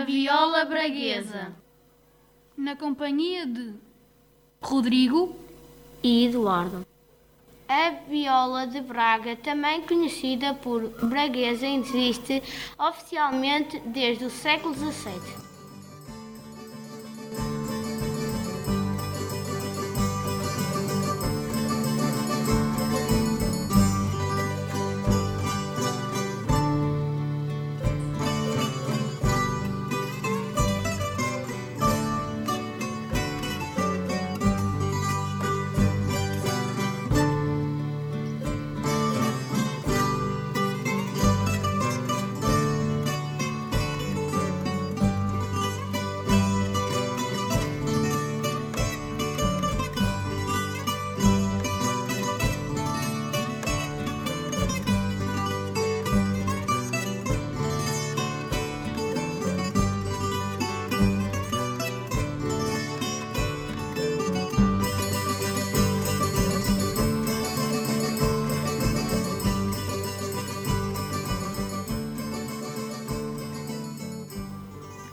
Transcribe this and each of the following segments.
A Viola Braguesa. Na companhia de Rodrigo e Eduardo. A viola de Braga, também conhecida por braguesa, existe oficialmente desde o século XVII.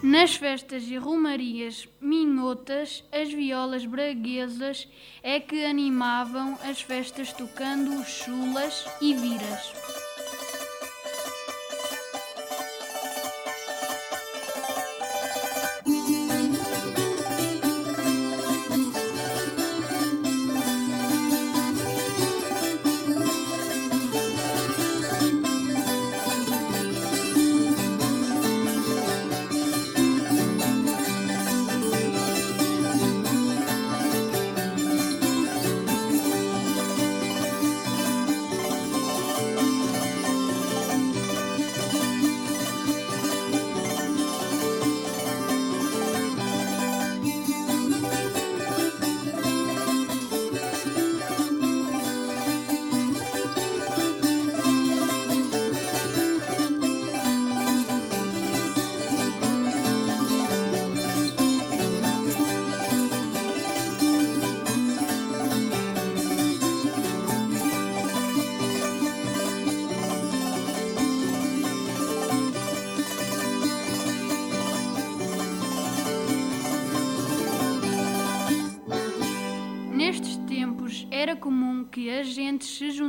Nas festas e romarias minhotas, as violas braguesas é que animavam as festas tocando chulas e viras.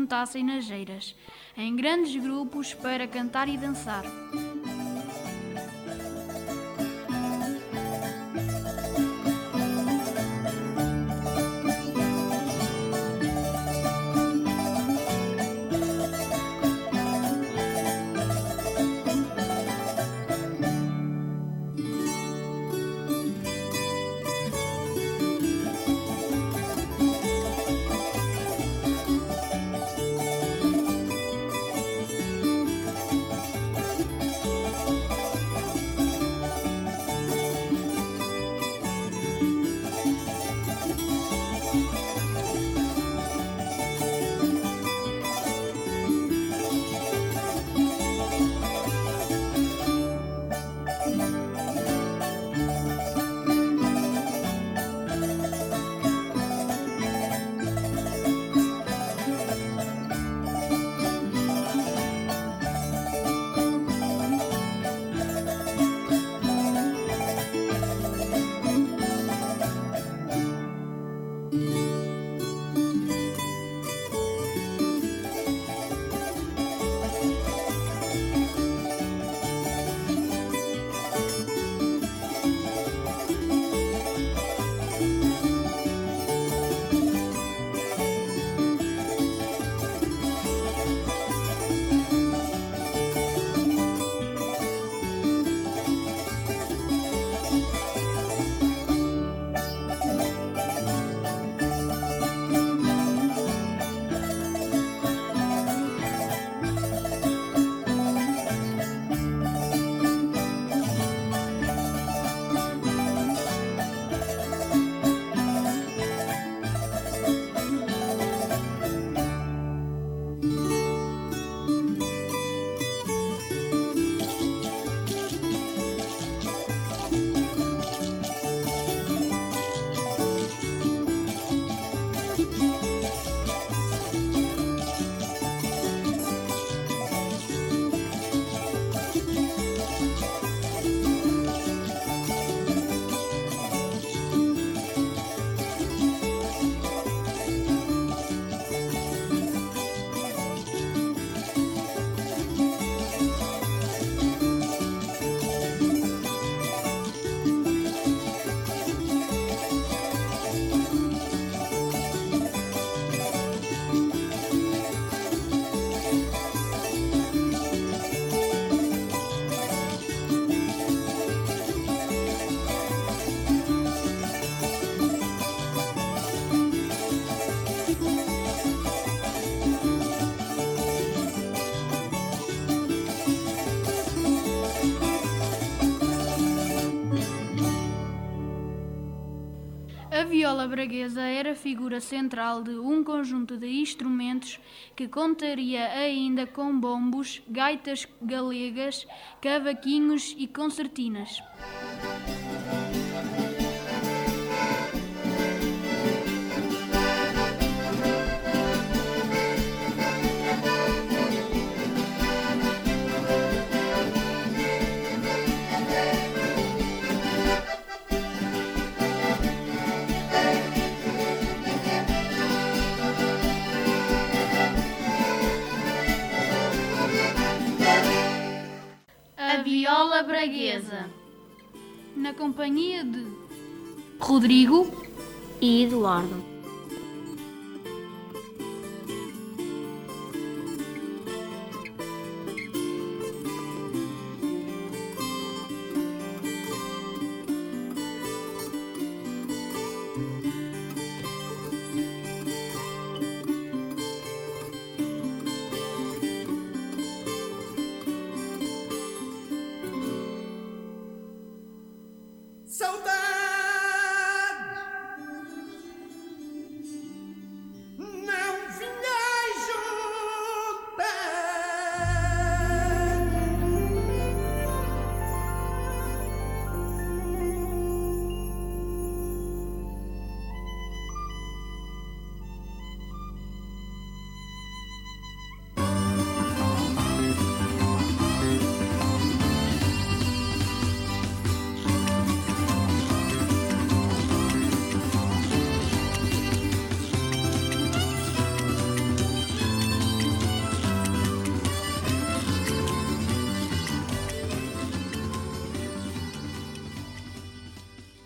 Juntassem nas eiras, em grandes grupos para cantar e dançar. Viola braguesa era figura central de um conjunto de instrumentos que contaria ainda com bombos, gaitas galegas, cavaquinhos e concertinas. Na companhia de Rodrigo e Eduardo.